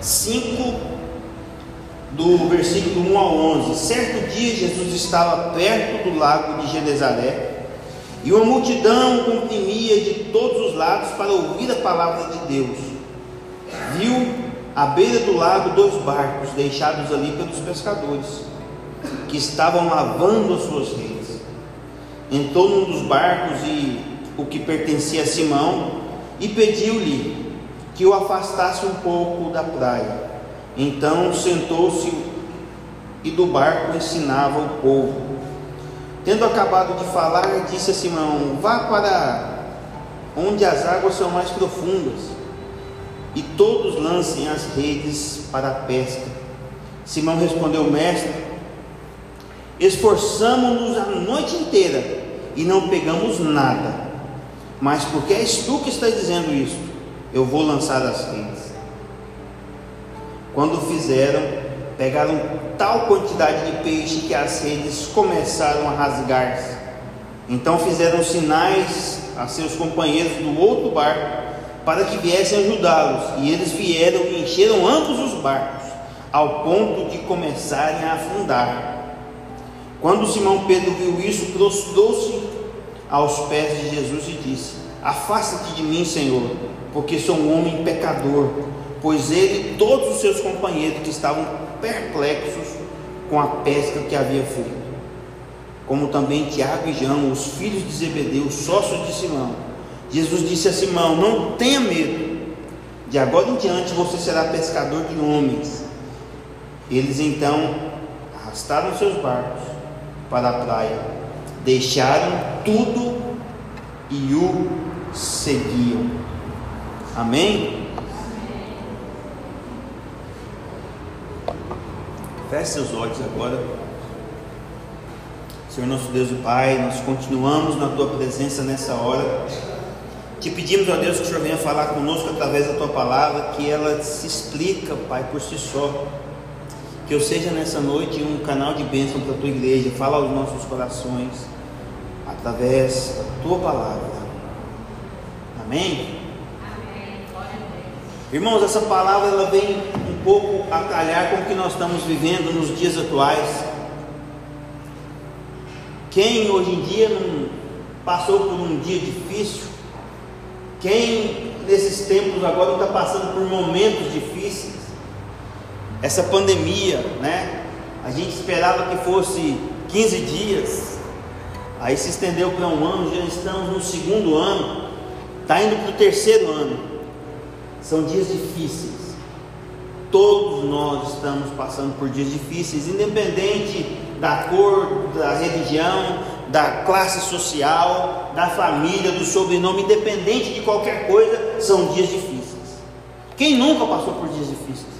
5, do versículo 1 ao 11. Certo dia Jesus estava perto do lago de Genezaré e uma multidão comprimia de todos os lados para ouvir a palavra de Deus. Viu à beira do lago dois barcos deixados ali pelos pescadores, que estavam lavando as suas redes. Entrou num dos barcos e o que pertencia a Simão e pediu-lhe que o afastasse um pouco da praia. Então sentou-se e do barco ensinava o povo. Tendo acabado de falar, disse a Simão: Vá para onde as águas são mais profundas, e todos lancem as redes para a pesca. Simão respondeu: Mestre, esforçamos-nos a noite inteira e não pegamos nada. Mas porque és tu que estás dizendo isso, eu vou lançar as redes. Quando fizeram, pegaram tal quantidade de peixe que as redes começaram a rasgar-se. Então fizeram sinais a seus companheiros do outro barco para que viessem ajudá-los. E eles vieram e encheram ambos os barcos, ao ponto de começarem a afundar. Quando Simão Pedro viu isso, prostrou-se aos pés de Jesus e disse: Afasta-te de mim, Senhor, porque sou um homem pecador. Pois ele e todos os seus companheiros que estavam perplexos com a pesca que havia feito, como também Tiago e João, os filhos de Zebedeu, sócios de Simão. Jesus disse a Simão: Não tenha medo, de agora em diante você será pescador de homens. Eles então arrastaram seus barcos para a praia, deixaram tudo e o seguiam. Amém? Feche seus olhos agora. Senhor nosso Deus e Pai, nós continuamos na Tua presença nessa hora. Te pedimos, ó Deus, que o Senhor venha falar conosco através da Tua palavra, que ela se explica, Pai, por si só. Que eu seja nessa noite um canal de bênção para a Tua igreja. Fala aos nossos corações através da Tua palavra. Amém? Irmãos, essa palavra ela vem um pouco a calhar com o que nós estamos vivendo nos dias atuais. Quem hoje em dia não passou por um dia difícil? Quem nesses tempos agora está passando por momentos difíceis? Essa pandemia, né? A gente esperava que fosse 15 dias, aí se estendeu para um ano, já estamos no segundo ano, está indo para o terceiro ano. São dias difíceis. Todos nós estamos passando por dias difíceis, independente da cor, da religião, da classe social, da família, do sobrenome, independente de qualquer coisa, são dias difíceis. Quem nunca passou por dias difíceis?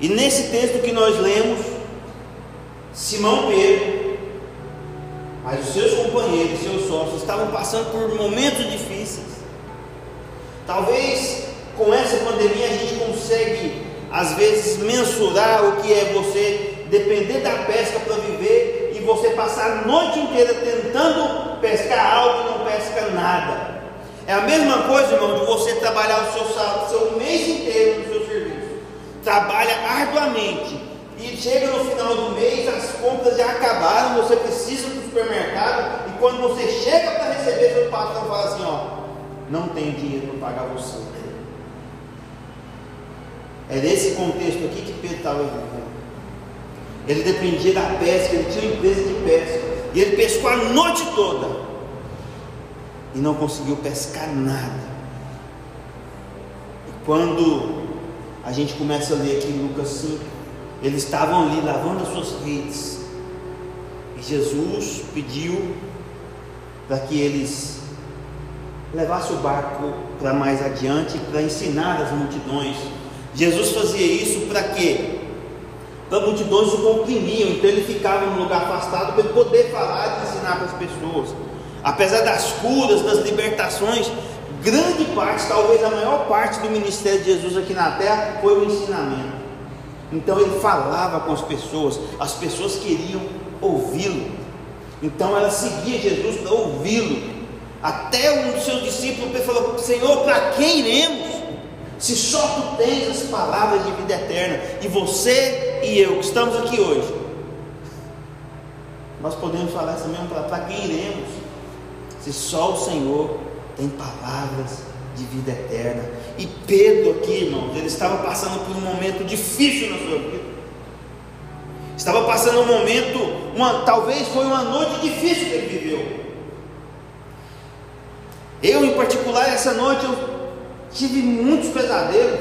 E nesse texto que nós lemos, Simão Pedro, mas os seus companheiros, seus sócios, estavam passando por momentos difíceis. Talvez com essa pandemia a gente consegue, às vezes, mensurar o que é você depender da pesca para viver e você passar a noite inteira tentando pescar algo e não pesca nada. É a mesma coisa, irmão, de você trabalhar o seu, seu mês inteiro no seu serviço. Trabalha arduamente e chega no final do mês, as compras já acabaram, você precisa do supermercado e quando você chega para receber, seu patrão fala assim, ó, não tenho dinheiro para pagar você. É nesse contexto aqui que Pedro estava vivendo. Ele dependia da pesca, ele tinha uma empresa de pesca. E ele pescou a noite toda. E não conseguiu pescar nada. E quando a gente começa a ler aqui em Lucas 5, eles estavam ali lavando as suas redes. E Jesus pediu para que eles levassem o barco para mais adiante, para ensinar as multidões Jesus fazia isso para quê? Para multidões o comprimiam, então ele ficava num lugar afastado para poder falar e ensinar para as pessoas. Apesar das curas, das libertações, grande parte, talvez a maior parte do ministério de Jesus aqui na terra foi o ensinamento. Então ele falava com as pessoas, as pessoas queriam ouvi-lo. Então ela seguia Jesus para ouvi-lo. Até um dos seus discípulos falou: Senhor, para quem iremos? Se só tu tens as palavras de vida eterna, e você e eu que estamos aqui hoje, nós podemos falar essa mesma palavra, para quem iremos? Se só o Senhor tem palavras de vida eterna. E Pedro aqui, irmãos, ele estava passando por um momento difícil na sua vida. Estava passando um momento, uma, talvez foi uma noite difícil que ele viveu. Eu, em particular, essa noite eu tive muitos pesadelos.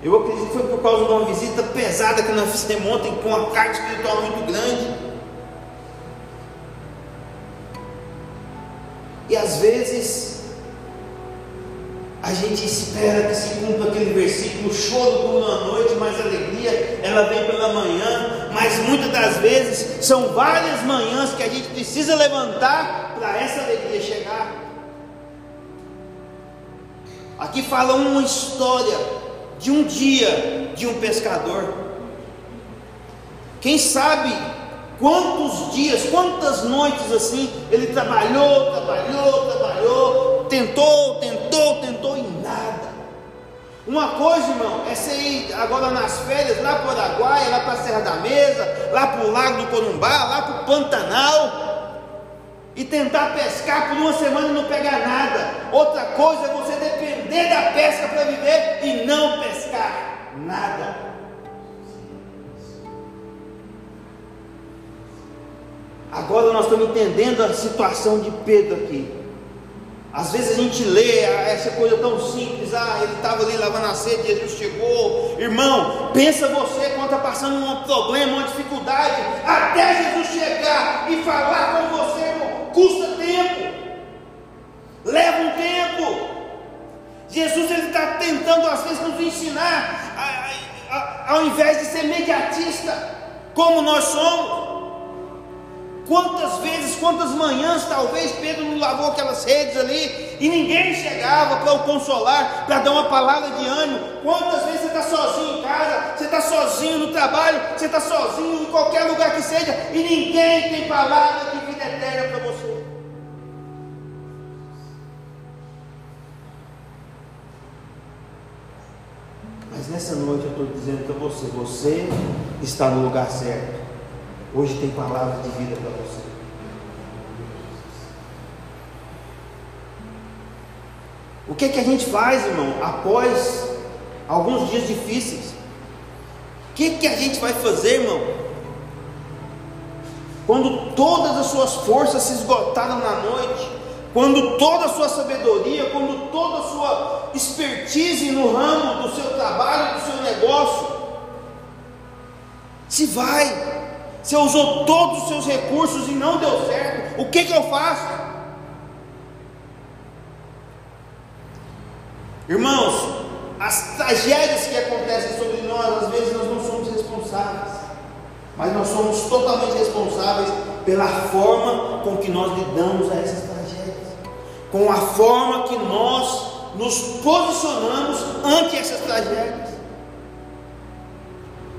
Eu acredito que foi por causa de uma visita pesada que nós fizemos ontem, com uma carga espiritual muito grande. E às vezes a gente espera que se cumpra aquele versículo, choro por uma noite, mas alegria ela vem pela manhã. Mas muitas das vezes são várias manhãs que a gente precisa levantar para essa alegria chegar. Aqui fala uma história de um dia de um pescador. Quem sabe quantos dias, quantas noites assim ele trabalhou, trabalhou, trabalhou, tentou, tentou, tentou e nada. Uma coisa, irmão, é você ir agora nas férias lá para o Araguaia, lá para a Serra da Mesa, lá para o Lago do Corumbá, lá para o Pantanal e tentar pescar por uma semana e não pegar nada. Outra coisa é depender da pesca para viver e não pescar nada. Agora nós estamos entendendo a situação de Pedro aqui. Às vezes a gente lê essa coisa tão simples, ah, ele estava ali lavando a sede, Jesus chegou. Irmão, pensa você quando está passando um problema, uma dificuldade, até Jesus ao invés de ser mediatista, como nós somos. Quantas vezes, quantas manhãs, talvez Pedro não lavou aquelas redes ali e ninguém chegava para o consolar, para dar uma palavra de ânimo. Quantas vezes você está sozinho em casa, você está sozinho no trabalho, você está sozinho em qualquer lugar que seja e ninguém tem palavra de vida eterna para você. Nessa noite eu estou dizendo para você: você está no lugar certo. Hoje tem palavra de vida para você. O que, é que a gente faz, irmão, após alguns dias difíceis? O que, é que a gente vai fazer, irmão? Quando todas as suas forças se esgotaram na noite, quando toda a sua sabedoria, quando toda a sua expertise no ramo do seu trabalho, do seu negócio, se vai, você usou todos os seus recursos e não deu certo. O que, que eu faço? Irmãos, as tragédias que acontecem sobre nós, às vezes nós não somos responsáveis, mas nós somos totalmente responsáveis pela forma com que nós lidamos a essas com a forma que nós nos posicionamos ante essas tragédias.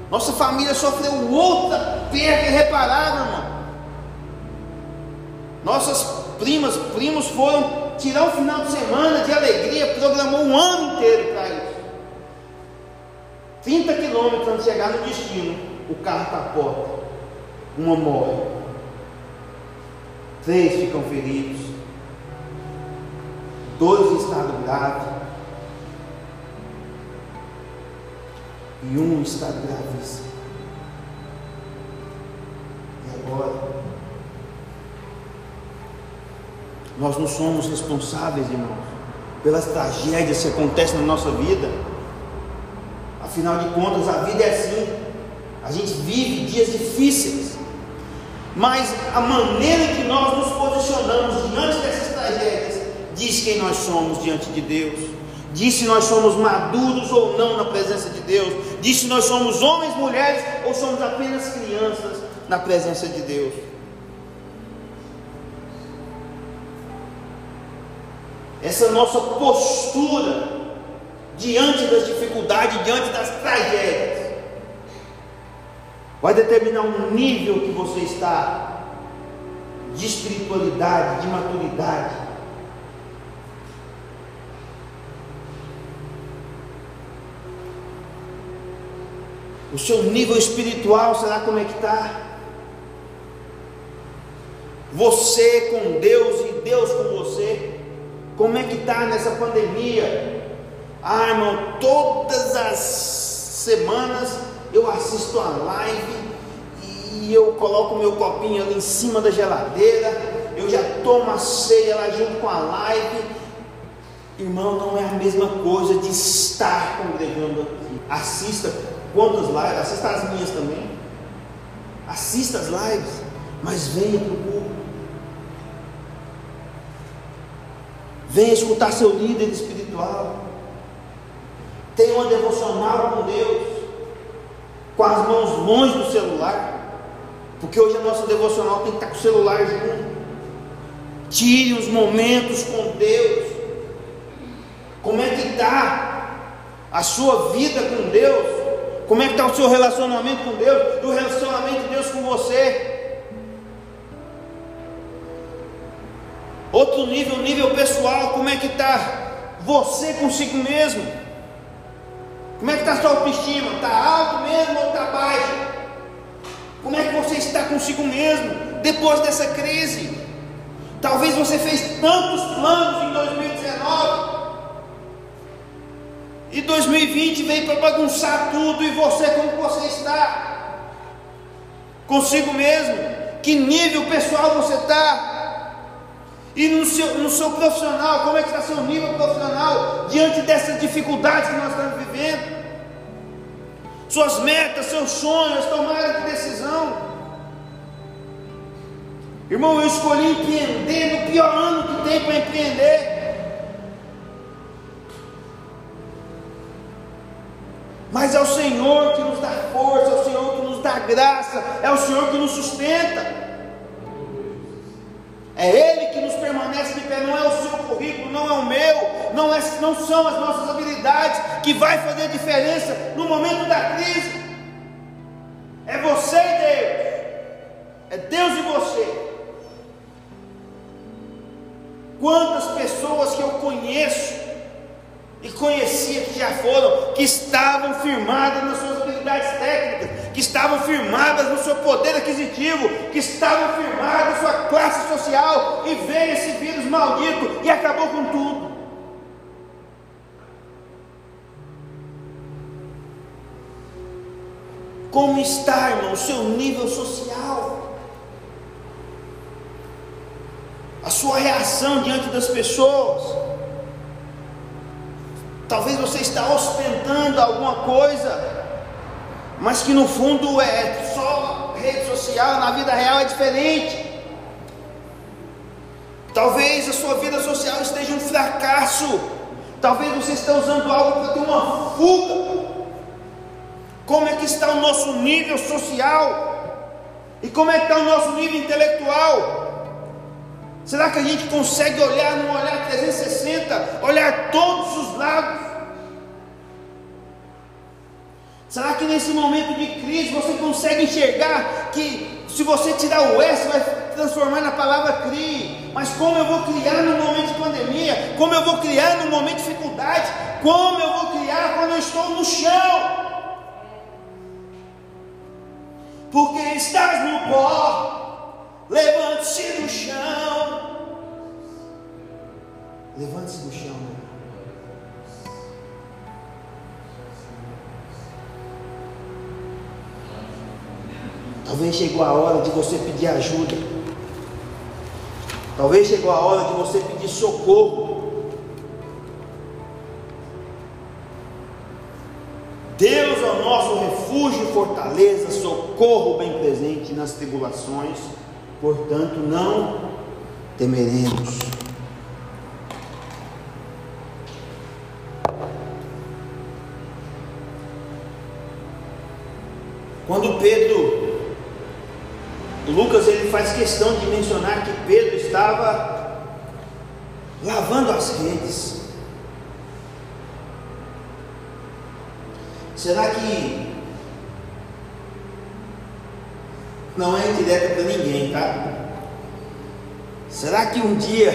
Nossa família sofreu outra perda irreparável, irmão. Nossas primas, primos foram tirar um final de semana de alegria, programou um ano inteiro para isso. 30 quilômetros antes de chegar no destino, o carro capota, uma morre, três ficam feridos, dois em estado grave, e um está gravíssimo. E agora? Nós não somos responsáveis, irmãos, pelas tragédias que acontecem na nossa vida. Afinal de contas, a vida é assim. A gente vive dias difíceis. Mas a maneira que nós nos posicionamos diante dessas tragédias diz quem nós somos diante de Deus. Diz se nós somos maduros ou não na presença de Deus. Diz se nós somos homens, mulheres ou somos apenas crianças na presença de Deus. Essa nossa postura diante das dificuldades, diante das tragédias, vai determinar um nível que você está de espiritualidade, de maturidade. O seu nível espiritual, será como é que está? Você com Deus e Deus com você. Como é que está nessa pandemia? Ah, irmão, todas as semanas eu assisto a live e eu coloco meu copinho ali em cima da geladeira, eu já tomo a ceia lá junto com a live. Irmão, não é a mesma coisa de estar congregando aqui. Assista quantas lives, assista as minhas também. Assista as lives, mas venha para o culto. Venha escutar seu líder espiritual. Tenha uma devocional com Deus. Com as mãos longe do celular. Porque hoje a nossa devocional tem que estar com o celular junto. Tire os momentos com Deus. Como é que está a sua vida com Deus? Como é que está o seu relacionamento com Deus? O relacionamento de Deus com você? Outro nível, nível pessoal, como é que está você consigo mesmo? Como é que está a sua autoestima? Está alto mesmo ou está baixo? Como é que você está consigo mesmo depois dessa crise? Talvez você fez tantos planos em 2019 e 2020 veio para bagunçar tudo e você como você está? Consigo mesmo? Que nível pessoal você está? E no seu, no seu profissional, como é que está seu nível profissional diante dessas dificuldades que nós estamos vivendo? Suas metas, seus sonhos, tomada de decisão. Irmão, eu escolhi empreender no pior ano que tem para empreender. Graça, é o Senhor que nos sustenta. É Ele que nos permanece de pé, não é o seu currículo, não é o meu, não, é, não são as nossas habilidades que vai fazer diferença no momento da crise. É você e Deus, é Deus e você. Quantas pessoas que eu conheço e conhecia que já foram, que estavam firmadas nas suas habilidades técnicas, que estavam firmadas no seu poder aquisitivo, que estavam firmadas na sua classe social, e veio esse vírus maldito e acabou com tudo. Como está, irmão, o seu nível social? A sua reação diante das pessoas? Talvez você está ostentando alguma coisa mas que no fundo é só rede social, na vida real é diferente. Talvez a sua vida social esteja um fracasso. Talvez você esteja usando algo para ter uma fuga. Como é que está o nosso nível social? E como é que está o nosso nível intelectual? Será que a gente consegue olhar num olhar 360, olhar todos os lados? Será que nesse momento de crise você consegue enxergar que se você tirar o S vai transformar na palavra crie? Mas como eu vou criar no momento de pandemia? Como eu vou criar no momento de dificuldade? Como eu vou criar quando eu estou no chão? Porque estás no pó, levante-se do chão. Levante-se do chão, meu Talvez chegou a hora de você pedir ajuda. Talvez chegou a hora de você pedir socorro. Deus é o nosso refúgio e fortaleza, socorro bem presente nas tribulações, portanto não temeremos. Questão de mencionar que Pedro estava lavando as redes. Será que não é indireta para ninguém, tá? Será que um dia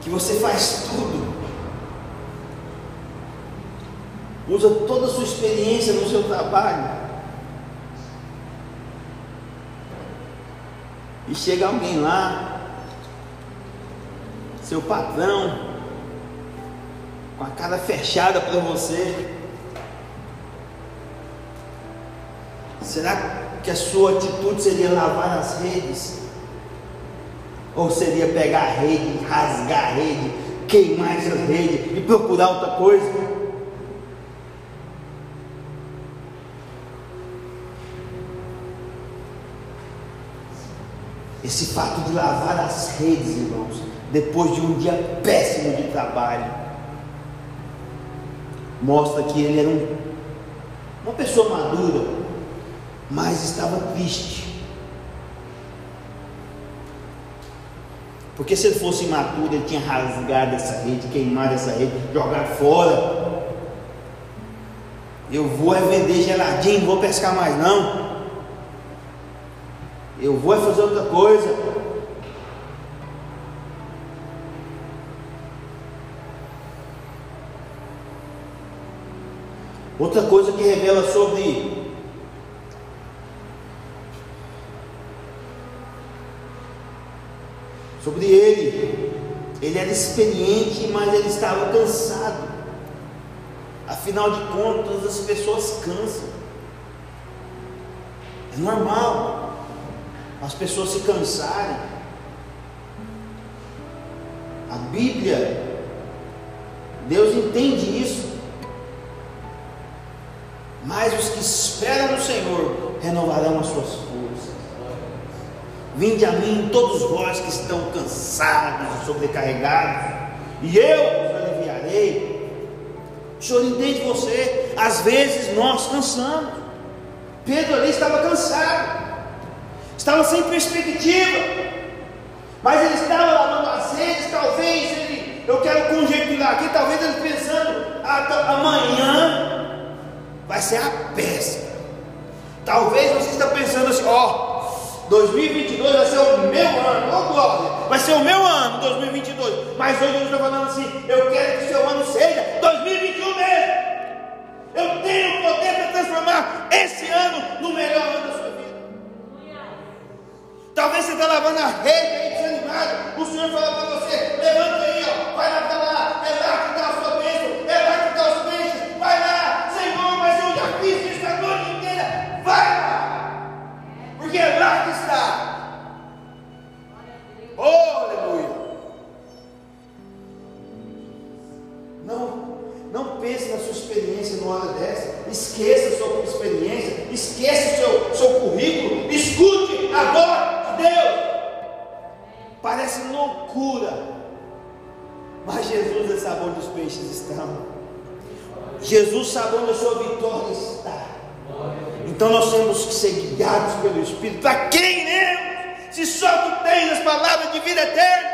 que você faz tudo usa toda a sua experiência no seu trabalho. E chega alguém lá, seu patrão, com a cara fechada para você. Será que a sua atitude seria lavar as redes? Ou seria pegar a rede, rasgar a rede, queimar essa rede e procurar outra coisa? Esse fato de lavar as redes, irmãos, depois de um dia péssimo de trabalho, mostra que ele era um, uma pessoa madura, mas estava triste. Porque se ele fosse imaturo, ele tinha rasgado essa rede, queimado essa rede, jogado fora. Eu vou é vender geladinho, não vou pescar mais não. Eu vou fazer outra coisa. Outra coisa que revela sobre sobre ele. Ele era experiente, mas ele estava cansado. Afinal de contas, as pessoas cansam. É normal as pessoas se cansarem. A Bíblia, Deus entende isso. Mas os que esperam no Senhor renovarão as suas forças. Vinde a mim, todos vós que estão cansados e sobrecarregados, e eu vos aliviarei. O Senhor entende você, às vezes nós cansamos. Pedro ali estava cansado, estava sem perspectiva, mas ele estava lavando as redes, talvez ele, eu quero conjecturar aqui, talvez ele pensando, ah, amanhã vai ser a pesca. Talvez você está pensando assim, ó, 2022 vai ser o meu ano, oh glória, vai ser o meu ano 2022. Mas hoje eu estou falando assim: eu quero que o seu ano seja 2021 mesmo. Eu tenho o poder para transformar esse ano no melhor ano da sua. Talvez você está lavando a rede aí desanimado. O Senhor fala para você: levanta aí, ó, vai lá para lá, é lá que está a sua Espírito. Para quem iremos? Se só tu tens as palavras de vida eterna.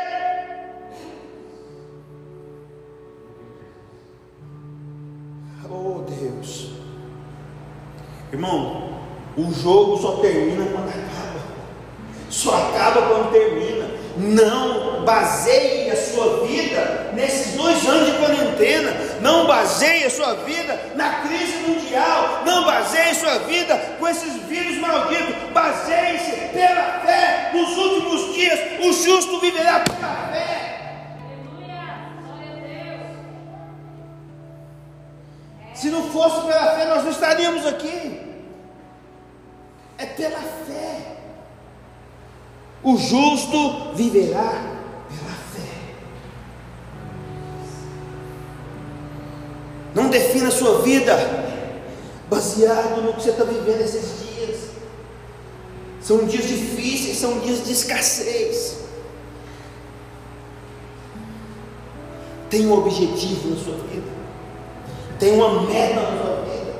Oh Deus, irmão, o jogo só termina quando acaba, só acaba quando termina. Não baseie a sua vida nesses dois anos de quarentena. Não baseie a sua vida na crise mundial. Não baseie a sua vida com esses vírus malditos. Baseie-se pela fé. Nos últimos dias, o justo viverá pela fé. Se não fosse pela fé, nós não estaríamos aqui. É pela fé. O justo viverá pela fé. Não defina a sua vida baseado no que você está vivendo esses dias. São dias difíceis, são dias de escassez. Tem um objetivo na sua vida, tem uma meta na sua vida.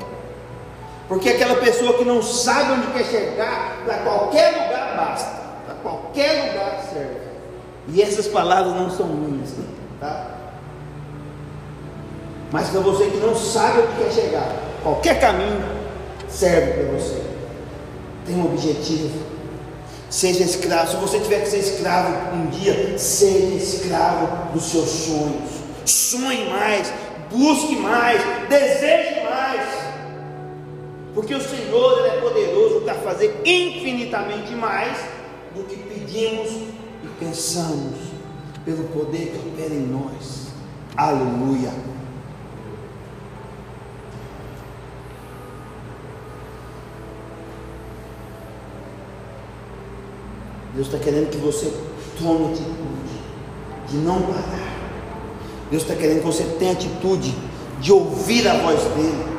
Porque aquela pessoa que não sabe onde quer chegar, para qualquer lugar basta qualquer lugar serve. E essas palavras não são minhas, tá? Mas para você que não sabe onde quer chegar, qualquer caminho serve para você. Tem um objetivo. Seja escravo. Se você tiver que ser escravo um dia, seja escravo dos seus sonhos. Sonhe mais, busque mais, deseje mais. porque o Senhor é poderoso para fazer infinitamente mais do que pedimos e pensamos, pelo poder que opera em nós. Aleluia. Deus está querendo que você tome atitude de não parar. Deus está querendo que você tenha atitude de ouvir a voz dele.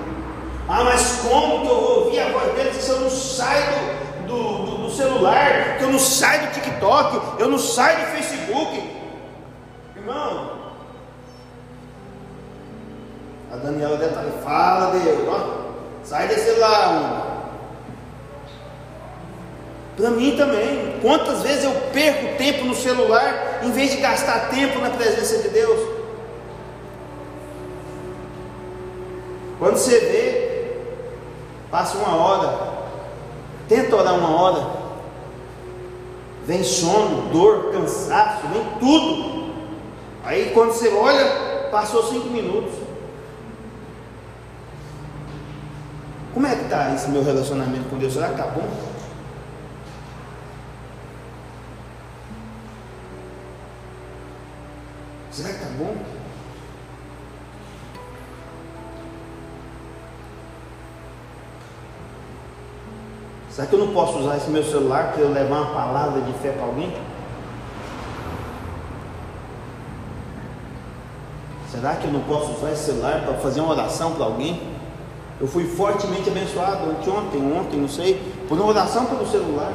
Ah, mas como que eu vou ouvir a voz dele se eu não saio do, do, do, celular, que eu não saio do TikTok, eu não saio do Facebook? Irmão, a Daniela deve estar ali, fala Deus, ó, sai desse celular. Para mim também. Quantas vezes eu perco tempo no celular em vez de gastar tempo na presença de Deus? Quando você vê, passa uma hora, tenta orar uma hora, vem sono, dor, cansaço, vem tudo. Aí quando você olha, passou cinco minutos. Como é que está esse meu relacionamento com Deus? Será que está bom? Será que está bom? Será que eu não posso usar esse meu celular para eu levar uma palavra de fé para alguém? Será que eu não posso usar esse celular para fazer uma oração para alguém? Eu fui fortemente abençoado ontem, ontem, não sei, por uma oração pelo celular.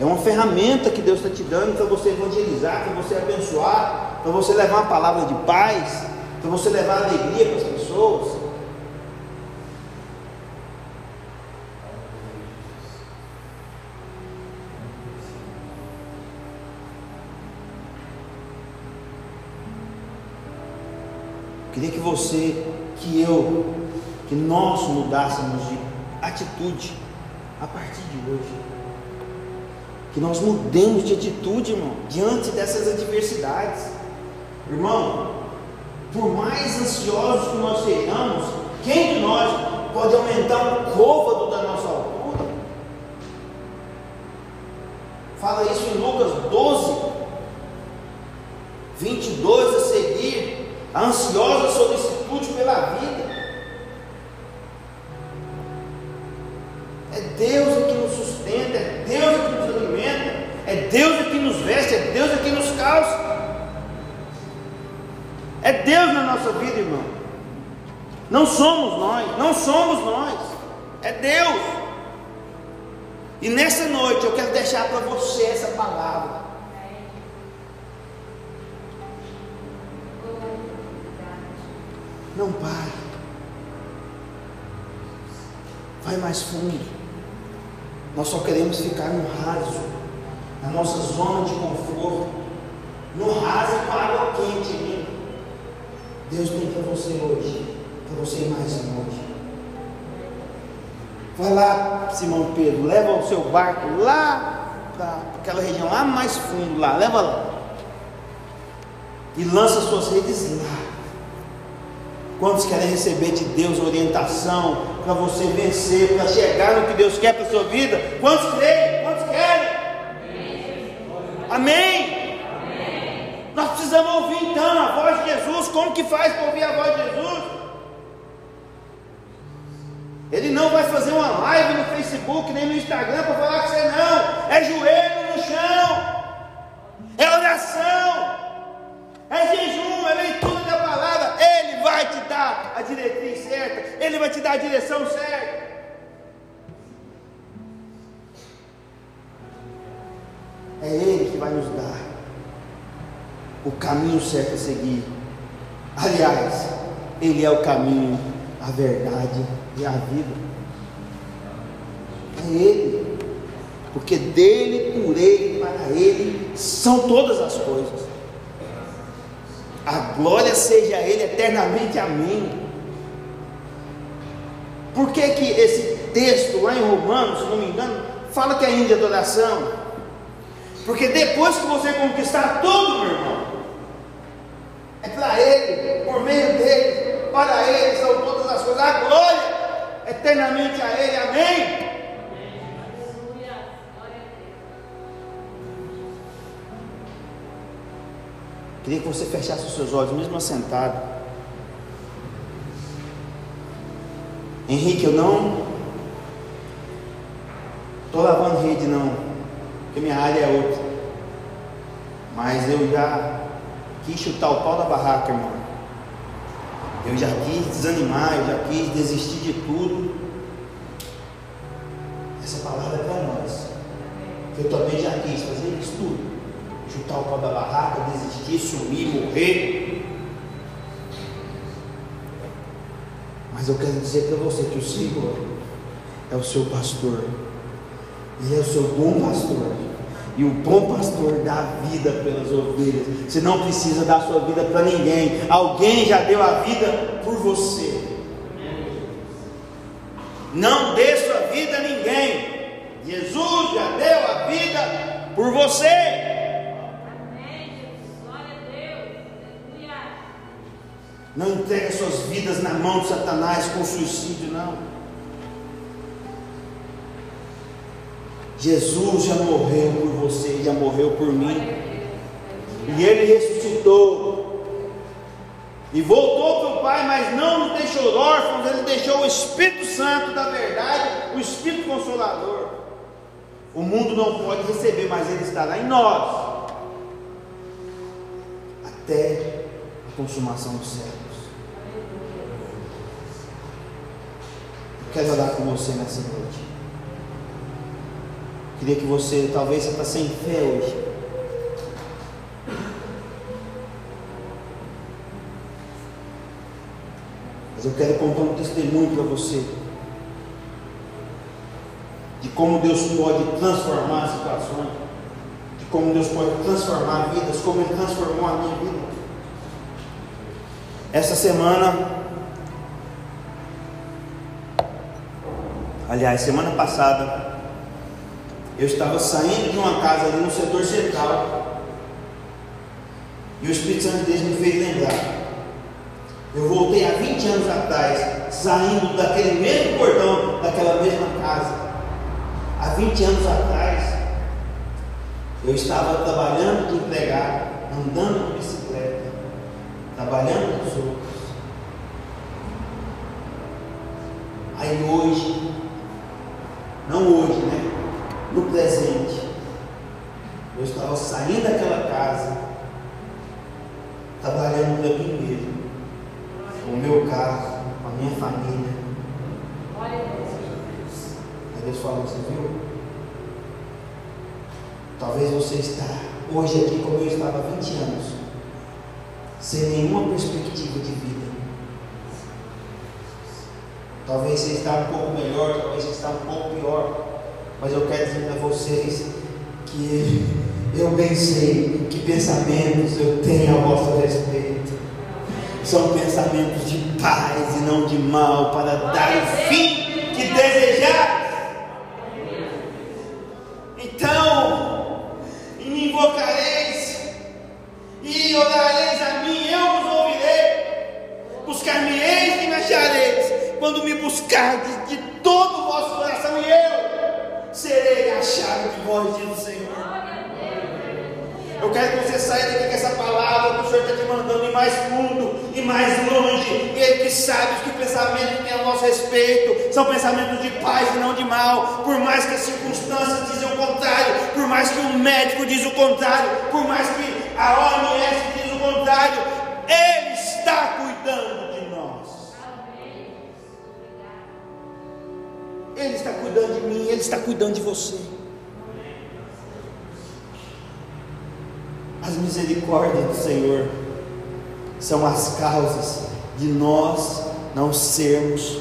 É uma ferramenta que Deus está te dando para você evangelizar, para você abençoar, para você levar uma palavra de paz, para você levar alegria para as pessoas. Queria que você, que eu, que nós mudássemos de atitude a partir de hoje. Que nós mudemos de atitude, irmão, diante dessas adversidades. Irmão, por mais ansiosos que nós sejamos, quem de nós pode aumentar um côvado É Deus que nos sustenta, é Deus que nos alimenta, é Deus que nos veste, é Deus que nos calça. É Deus na nossa vida, irmão. Não somos nós, não somos nós. É Deus. E nessa noite eu quero deixar para você essa palavra. Não pare. Vai mais fundo. Nós só queremos ficar no raso, na nossa zona de conforto, no raso com água quente. Deus tem para você hoje, para você ir mais longe. Vai lá, Simão Pedro, leva o seu barco lá para aquela região lá mais fundo lá, leva lá. E lança suas redes lá. Quantos querem receber de Deus orientação para você vencer, para chegar no que Deus quer para a sua vida? Quantos creem? Quantos querem? Amém. Amém. Nós precisamos ouvir então a voz de Jesus. Como que faz para ouvir a voz de Jesus? Ele não vai fazer uma live no Facebook nem no Instagram para falar que você não. É joelho no chão. É oração. É jejum, é leitura dar a diretriz certa. Ele vai te dar a direção certa. É Ele que vai nos dar o caminho certo a seguir. Aliás, Ele é o caminho, a verdade e a vida. É Ele. Porque dele, por Ele, para Ele são todas as coisas. A glória seja a Ele eternamente. Amém. Por que, que esse texto lá em Romanos, se não me engano, fala que é índia adoração? Porque depois que você conquistar tudo, meu irmão, é para Ele, por meio dele, para Ele, coisas. A glória eternamente a Ele. Amém. Queria que você fechasse os seus olhos, mesmo assentado. Henrique, eu não estou lavando rede, não, porque minha área é outra. Mas eu já quis chutar o pau da barraca, irmão. Eu já quis desanimar, eu já quis desistir de tudo. Essa palavra é para nós. Eu também já quis fazer isso tudo chutar o pau da barraca, desistir, sumir, morrer. Mas eu quero dizer para você que o Senhor é o seu pastor. Ele é o seu bom pastor. E o bom pastor dá vida pelas ovelhas. Você não precisa dar sua vida para ninguém. Alguém já deu a vida por você. Não dê sua vida a ninguém. Jesus já deu a vida por você. Não entregue suas vidas na mão de Satanás com suicídio, não. Jesus já morreu por você, já morreu por mim. E ele ressuscitou. E voltou para o Pai, mas não nos deixou órfãos, ele deixou o Espírito Santo da verdade, o Espírito Consolador. O mundo não pode receber, mas ele estará em nós. Até a consumação do céu. Quero orar com você nessa noite. Queria que você, talvez você está sem fé hoje. Mas eu quero contar um testemunho para você. De como Deus pode transformar situações. De como Deus pode transformar vidas. Como Ele transformou a minha vida. Essa semana Aliás, semana passada, eu estava saindo de uma casa ali no setor central. E o Espírito Santo de Deus me fez lembrar. Eu voltei há 20 anos atrás, saindo daquele mesmo portão, daquela mesma casa. Há 20 anos atrás, eu estava trabalhando de empregado, andando de bicicleta, trabalhando com os outros. Aí hoje, não hoje, né? No presente. Eu estava saindo daquela casa, trabalhando para mim mesmo, com o meu carro, com a minha família. Aí Deus falou, você viu? Talvez você está hoje aqui como eu estava há 20 anos, sem nenhuma perspectiva de vida. Talvez você está um pouco melhor, talvez você está um pouco pior. Mas eu quero dizer para vocês que eu bem sei que pensamentos eu tenho a vosso respeito. São pensamentos de paz e não de mal, para dar o fim que desejar. Achareis quando me buscardes de todo o vosso coração, e eu serei achado de vós, diz o Senhor. Eu quero que você saia daqui com essa palavra que o Senhor está te mandando ir mais fundo e mais longe. Ele que sabe que pensamentos tem a nosso respeito são pensamentos de paz e não de mal. Por mais que as circunstâncias dizem o contrário, por mais que o médico diz o contrário, por mais que a OMS diz o contrário, Ele está cuidando Ele está cuidando de mim, Ele está cuidando de você. As misericórdias do Senhor são as causas de nós não sermos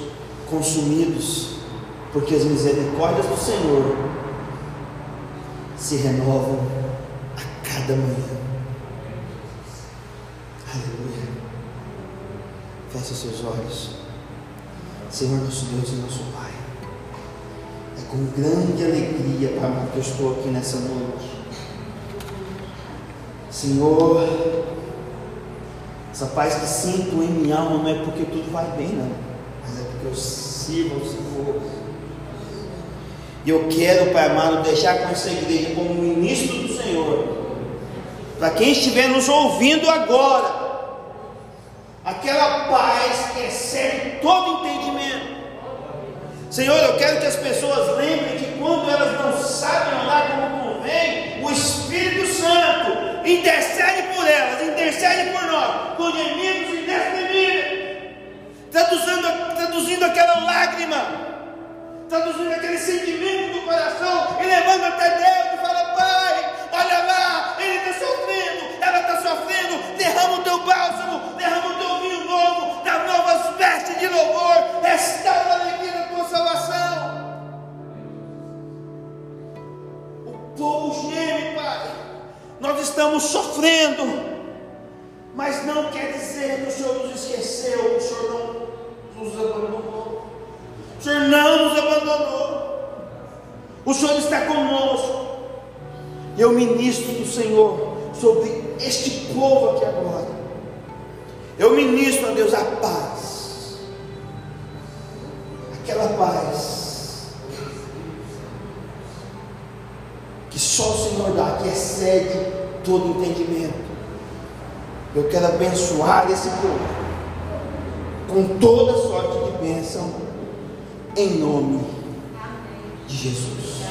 consumidos, porque as misericórdias do Senhor se renovam a cada manhã. Aleluia. Feche seus olhos. Senhor nosso Deus e nosso Pai com grande alegria, Pai, que eu estou aqui nessa noite. Senhor, essa paz que sinto em minha alma não é porque tudo vai bem, não. mas é porque eu sirvo ao Senhor. E eu quero, Pai amado, deixar com essa igreja como ministro do Senhor. Para quem estiver nos ouvindo agora, aquela paz que excede todo entendimento. Senhor, eu quero que as pessoas lembrem que quando elas não sabem orar como convém, o Espírito Santo intercede por elas, intercede por nós, com gemidos inexprimíveis, traduzindo, traduzindo aquela lágrima traduzindo aquele sentimento do coração e levando até Deus estamos sofrendo. Mas não quer dizer que o Senhor nos esqueceu, que o Senhor não nos abandonou. Senhor não nos abandonou. O Senhor está conosco. Eu ministro do Senhor sobre este povo aqui agora. Eu ministro a Deus a paz. Todo entendimento. Eu quero abençoar esse povo com toda sorte de bênção em nome de Jesus.